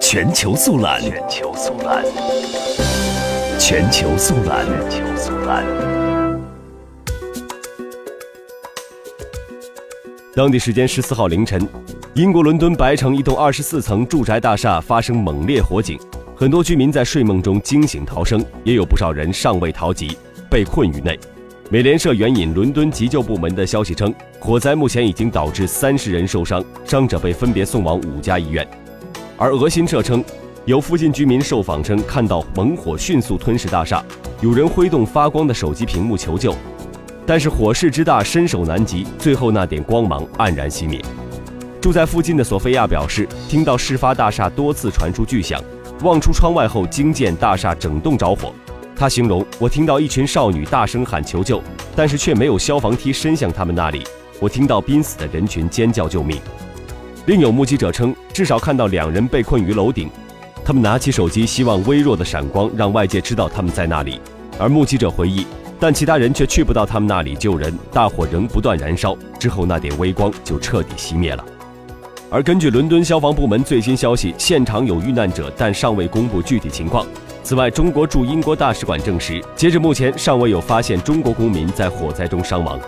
全球速览，全球速览，全球速览，全球速览。当地时间十四号凌晨，英国伦敦白城一栋二十四层住宅大厦发生猛烈火警，很多居民在睡梦中惊醒逃生，也有不少人尚未逃急，被困于内。美联社援引伦敦急救部门的消息称，火灾目前已经导致三十人受伤，伤者被分别送往五家医院。而俄新社称，有附近居民受访称看到猛火迅速吞噬大厦，有人挥动发光的手机屏幕求救，但是火势之大，伸手难及，最后那点光芒黯然熄灭。住在附近的索菲亚表示，听到事发大厦多次传出巨响，望出窗外后惊见大厦整栋着火。他形容：“我听到一群少女大声喊求救，但是却没有消防梯伸向他们那里。我听到濒死的人群尖叫救命。”另有目击者称，至少看到两人被困于楼顶，他们拿起手机，希望微弱的闪光让外界知道他们在那里。而目击者回忆，但其他人却去不到他们那里救人，大火仍不断燃烧，之后那点微光就彻底熄灭了。而根据伦敦消防部门最新消息，现场有遇难者，但尚未公布具体情况。此外，中国驻英国大使馆证实，截至目前尚未有发现中国公民在火灾中伤亡。